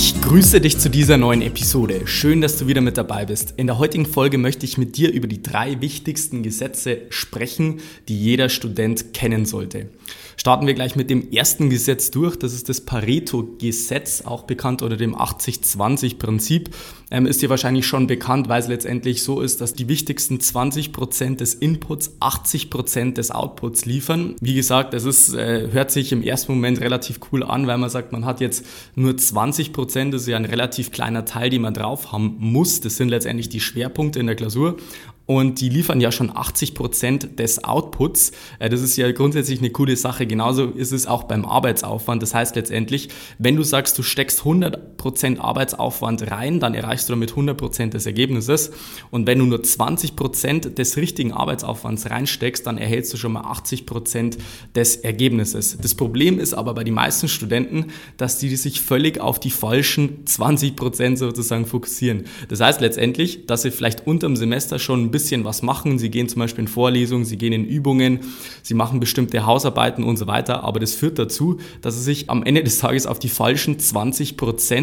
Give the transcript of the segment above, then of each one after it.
Ich grüße dich zu dieser neuen Episode. Schön, dass du wieder mit dabei bist. In der heutigen Folge möchte ich mit dir über die drei wichtigsten Gesetze sprechen, die jeder Student kennen sollte. Starten wir gleich mit dem ersten Gesetz durch. Das ist das Pareto-Gesetz, auch bekannt unter dem 80-20-Prinzip. Ähm, ist dir wahrscheinlich schon bekannt, weil es letztendlich so ist, dass die wichtigsten 20% des Inputs 80% des Outputs liefern. Wie gesagt, es ist, äh, hört sich im ersten Moment relativ cool an, weil man sagt, man hat jetzt nur 20%, das ist ja ein relativ kleiner Teil, den man drauf haben muss. Das sind letztendlich die Schwerpunkte in der Klausur und die liefern ja schon 80 Prozent des Outputs. Äh, das ist ja grundsätzlich eine coole Sache. Genauso ist es auch beim Arbeitsaufwand. Das heißt letztendlich, wenn du sagst, du steckst 100 Prozent Arbeitsaufwand rein, dann erreichst du damit 100 Prozent des Ergebnisses. Und wenn du nur 20 Prozent des richtigen Arbeitsaufwands reinsteckst, dann erhältst du schon mal 80 Prozent des Ergebnisses. Das Problem ist aber bei den meisten Studenten, dass die sich völlig auf die falschen 20 Prozent sozusagen fokussieren. Das heißt letztendlich, dass sie vielleicht unterm Semester schon ein bisschen was machen. Sie gehen zum Beispiel in Vorlesungen, sie gehen in Übungen, sie machen bestimmte Hausarbeiten und so weiter. Aber das führt dazu, dass sie sich am Ende des Tages auf die falschen 20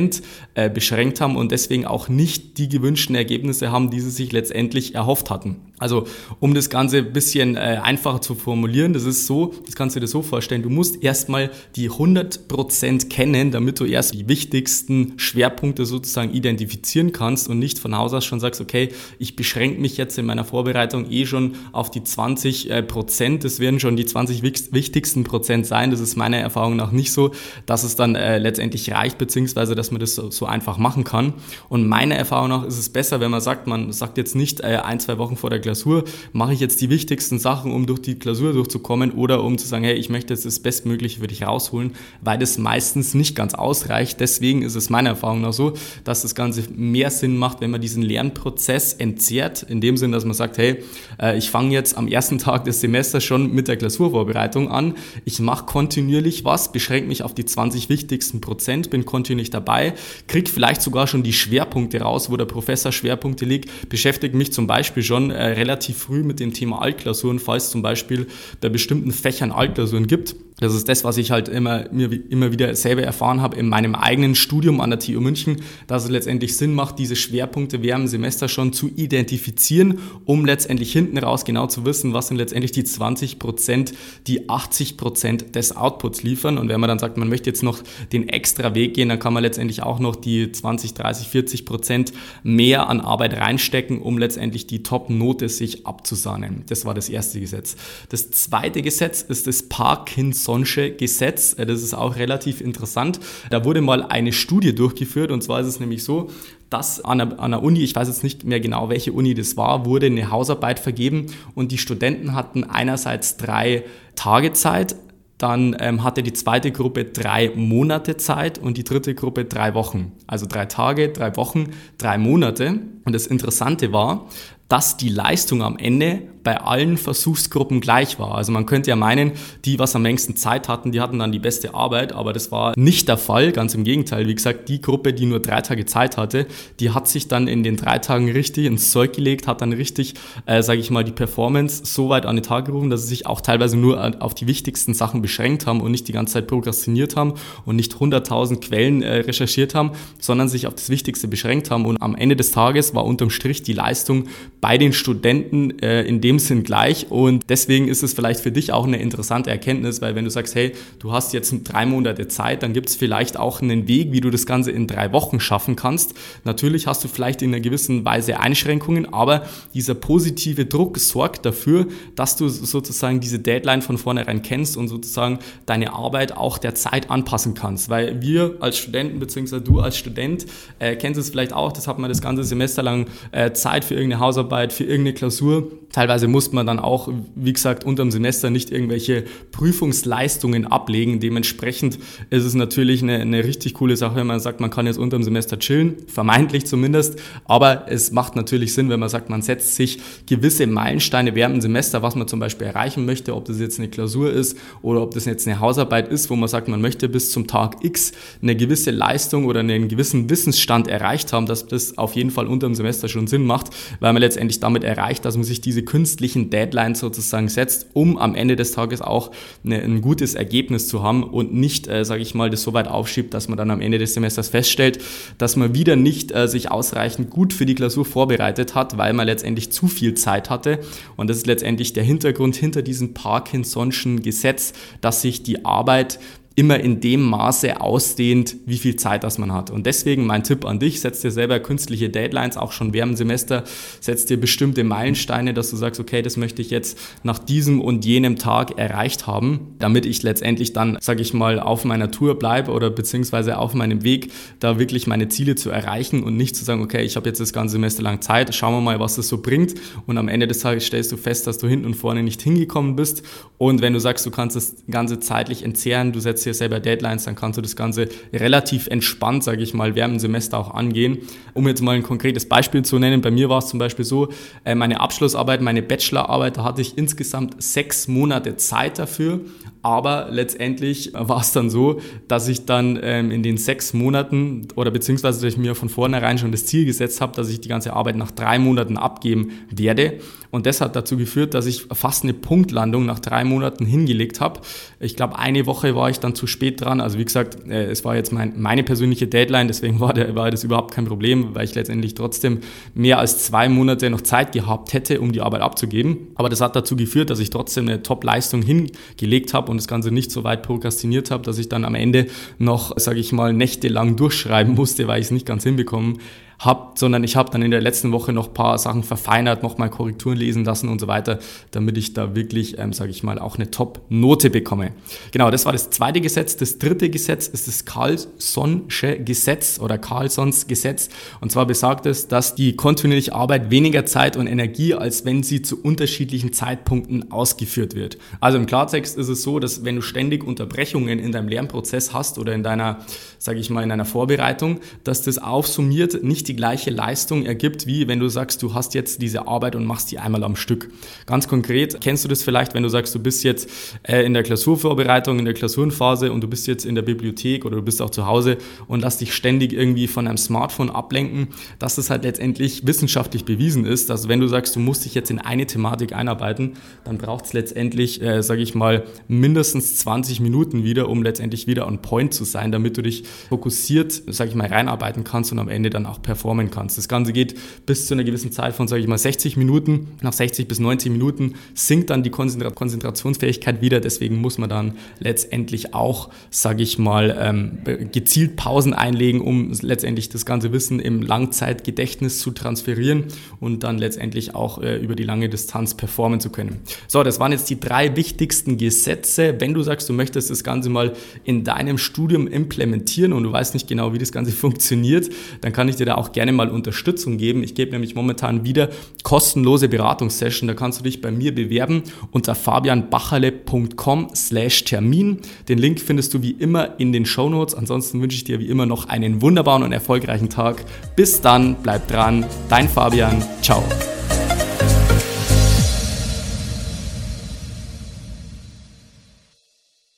Prozent äh, beschränkt haben und deswegen auch nicht die gewünschten Ergebnisse haben, die sie sich letztendlich erhofft hatten. Also um das Ganze ein bisschen äh, einfacher zu formulieren, das ist so, das kannst du dir so vorstellen, du musst erstmal die 100 Prozent kennen, damit du erst die wichtigsten Schwerpunkte sozusagen identifizieren kannst und nicht von Haus aus schon sagst, okay, ich beschränke mich jetzt in in meiner Vorbereitung eh schon auf die 20 äh, Prozent. Das werden schon die 20 wichtigsten Prozent sein. Das ist meiner Erfahrung nach nicht so, dass es dann äh, letztendlich reicht, beziehungsweise dass man das so, so, einfach machen kann. Und meiner Erfahrung nach ist es besser, wenn man sagt, man sagt jetzt nicht äh, ein, zwei Wochen vor der Klausur, mache ich jetzt die wichtigsten Sachen, um durch die Klausur durchzukommen oder um zu sagen, hey, ich möchte jetzt das Bestmögliche für dich rausholen, weil das meistens nicht ganz ausreicht. Deswegen ist es meiner Erfahrung nach so, dass das Ganze mehr Sinn macht, wenn man diesen Lernprozess entzerrt, in dem Sinne, dass man sagt, hey, äh, ich fange jetzt am ersten Tag des Semesters schon mit der Klausurvorbereitung an. Ich mache kontinuierlich was, beschränke mich auf die 20 wichtigsten Prozent, bin kontinuierlich dabei, kriege vielleicht sogar schon die Schwerpunkte raus, wo der Professor Schwerpunkte liegt, beschäftige mich zum Beispiel schon äh, relativ früh mit dem Thema Altklausuren, falls zum Beispiel bei bestimmten Fächern Altklausuren gibt das ist das, was ich halt immer, mir, immer wieder selber erfahren habe in meinem eigenen Studium an der TU München, dass es letztendlich Sinn macht, diese Schwerpunkte während dem Semester schon zu identifizieren, um letztendlich hinten raus genau zu wissen, was sind letztendlich die 20 Prozent, die 80 Prozent des Outputs liefern. Und wenn man dann sagt, man möchte jetzt noch den extra Weg gehen, dann kann man letztendlich auch noch die 20, 30, 40 Prozent mehr an Arbeit reinstecken, um letztendlich die Top-Note sich abzusahnen. Das war das erste Gesetz. Das zweite Gesetz ist das Parkinson Parkinson'sche Gesetz. Äh, das ist auch relativ interessant. Da wurde mal eine Studie durchgeführt und zwar ist es nämlich so, dass an einer Uni, ich weiß jetzt nicht mehr genau, welche Uni das war, wurde eine Hausarbeit vergeben und die Studenten hatten einerseits drei Tage Zeit, dann ähm, hatte die zweite Gruppe drei Monate Zeit und die dritte Gruppe drei Wochen. Also drei Tage, drei Wochen, drei Monate. Und das Interessante war, dass die Leistung am Ende bei allen Versuchsgruppen gleich war. Also man könnte ja meinen, die, was am längsten Zeit hatten, die hatten dann die beste Arbeit, aber das war nicht der Fall, ganz im Gegenteil. Wie gesagt, die Gruppe, die nur drei Tage Zeit hatte, die hat sich dann in den drei Tagen richtig ins Zeug gelegt, hat dann richtig, äh, sage ich mal, die Performance so weit an den Tag gerufen, dass sie sich auch teilweise nur auf die wichtigsten Sachen beschränkt haben und nicht die ganze Zeit prokrastiniert haben und nicht 100.000 Quellen äh, recherchiert haben, sondern sich auf das Wichtigste beschränkt haben. Und am Ende des Tages war unterm Strich die Leistung bei den Studenten äh, in dem Sinn gleich und deswegen ist es vielleicht für dich auch eine interessante Erkenntnis, weil wenn du sagst, hey, du hast jetzt drei Monate Zeit, dann gibt es vielleicht auch einen Weg, wie du das Ganze in drei Wochen schaffen kannst. Natürlich hast du vielleicht in einer gewissen Weise Einschränkungen, aber dieser positive Druck sorgt dafür, dass du sozusagen diese Deadline von vornherein kennst und sozusagen deine Arbeit auch der Zeit anpassen kannst, weil wir als Studenten beziehungsweise du als Student äh, kennst es vielleicht auch, das hat man das ganze Semester lang äh, Zeit für irgendeine Hausarbeit Hausarbeit, für irgendeine Klausur Teilweise muss man dann auch, wie gesagt, unterm Semester nicht irgendwelche Prüfungsleistungen ablegen. Dementsprechend ist es natürlich eine, eine richtig coole Sache, wenn man sagt, man kann jetzt unterm Semester chillen, vermeintlich zumindest. Aber es macht natürlich Sinn, wenn man sagt, man setzt sich gewisse Meilensteine während dem Semester, was man zum Beispiel erreichen möchte, ob das jetzt eine Klausur ist oder ob das jetzt eine Hausarbeit ist, wo man sagt, man möchte bis zum Tag X eine gewisse Leistung oder einen gewissen Wissensstand erreicht haben, dass das auf jeden Fall unterm Semester schon Sinn macht, weil man letztendlich damit erreicht, dass man sich diese künstlichen Deadlines sozusagen setzt, um am Ende des Tages auch eine, ein gutes Ergebnis zu haben und nicht, äh, sage ich mal, das so weit aufschiebt, dass man dann am Ende des Semesters feststellt, dass man wieder nicht äh, sich ausreichend gut für die Klausur vorbereitet hat, weil man letztendlich zu viel Zeit hatte. Und das ist letztendlich der Hintergrund hinter diesem Parkinson'schen Gesetz, dass sich die Arbeit immer in dem Maße ausdehnt, wie viel Zeit das man hat. Und deswegen mein Tipp an dich, setz dir selber künstliche Deadlines, auch schon während dem Semester, setz dir bestimmte Meilensteine, dass du sagst, okay, das möchte ich jetzt nach diesem und jenem Tag erreicht haben, damit ich letztendlich dann, sage ich mal, auf meiner Tour bleibe oder beziehungsweise auf meinem Weg, da wirklich meine Ziele zu erreichen und nicht zu sagen, okay, ich habe jetzt das ganze Semester lang Zeit, schauen wir mal, was das so bringt und am Ende des Tages stellst du fest, dass du hinten und vorne nicht hingekommen bist und wenn du sagst, du kannst das Ganze zeitlich entzehren, du setzt dir selber Deadlines, dann kannst du das Ganze relativ entspannt, sage ich mal, während dem Semester auch angehen. Um jetzt mal ein konkretes Beispiel zu nennen, bei mir war es zum Beispiel so, äh, meine Abschlussarbeit, meine Bachelorarbeit, da hatte ich insgesamt sechs Monate Zeit dafür, aber letztendlich war es dann so, dass ich dann ähm, in den sechs Monaten oder beziehungsweise dass ich mir von vornherein schon das Ziel gesetzt habe, dass ich die ganze Arbeit nach drei Monaten abgeben werde. Und das hat dazu geführt, dass ich fast eine Punktlandung nach drei Monaten hingelegt habe. Ich glaube, eine Woche war ich dann zu spät dran. Also wie gesagt, äh, es war jetzt mein, meine persönliche Deadline, deswegen war, der, war das überhaupt kein Problem, weil ich letztendlich trotzdem mehr als zwei Monate noch Zeit gehabt hätte, um die Arbeit abzugeben. Aber das hat dazu geführt, dass ich trotzdem eine Top-Leistung hingelegt habe und das Ganze nicht so weit prokrastiniert habe, dass ich dann am Ende noch, sage ich mal, nächtelang durchschreiben musste, weil ich es nicht ganz hinbekommen habe, sondern ich habe dann in der letzten Woche noch ein paar Sachen verfeinert, nochmal Korrekturen lesen lassen und so weiter, damit ich da wirklich, ähm, sage ich mal, auch eine Top-Note bekomme. Genau, das war das zweite Gesetz. Das dritte Gesetz ist das Carlsonsche Gesetz oder Carlsons Gesetz. Und zwar besagt es, dass die kontinuierliche Arbeit weniger Zeit und Energie, als wenn sie zu unterschiedlichen Zeitpunkten ausgeführt wird. Also im Klartext ist es so, dass wenn du ständig Unterbrechungen in deinem Lernprozess hast oder in deiner, sage ich mal, in deiner Vorbereitung, dass das aufsummiert nicht nicht die gleiche Leistung ergibt, wie wenn du sagst, du hast jetzt diese Arbeit und machst die einmal am Stück. Ganz konkret, kennst du das vielleicht, wenn du sagst, du bist jetzt äh, in der Klausurvorbereitung, in der Klausurenphase und du bist jetzt in der Bibliothek oder du bist auch zu Hause und lass dich ständig irgendwie von einem Smartphone ablenken, dass das halt letztendlich wissenschaftlich bewiesen ist, dass wenn du sagst, du musst dich jetzt in eine Thematik einarbeiten, dann braucht es letztendlich, äh, sage ich mal, mindestens 20 Minuten wieder, um letztendlich wieder on point zu sein, damit du dich fokussiert, sage ich mal, reinarbeiten kannst und am Ende dann auch performen kannst. Das Ganze geht bis zu einer gewissen Zeit von, sage ich mal, 60 Minuten. Nach 60 bis 90 Minuten sinkt dann die Konzentrationsfähigkeit wieder. Deswegen muss man dann letztendlich auch, sage ich mal, ähm, gezielt Pausen einlegen, um letztendlich das ganze Wissen im Langzeitgedächtnis zu transferieren und dann letztendlich auch äh, über die lange Distanz performen zu können. So, das waren jetzt die drei wichtigsten Gesetze. Wenn du sagst, du möchtest das Ganze mal in deinem Studium implementieren und du weißt nicht genau, wie das Ganze funktioniert, dann kann ich dir da auch gerne mal Unterstützung geben. Ich gebe nämlich momentan wieder kostenlose Beratungssession. Da kannst du dich bei mir bewerben unter fabianbacherle.com slash Termin. Den Link findest du wie immer in den Show Notes. Ansonsten wünsche ich dir wie immer noch einen wunderbaren und erfolgreichen Tag. Bis dann, bleib dran. Dein Fabian. Ciao.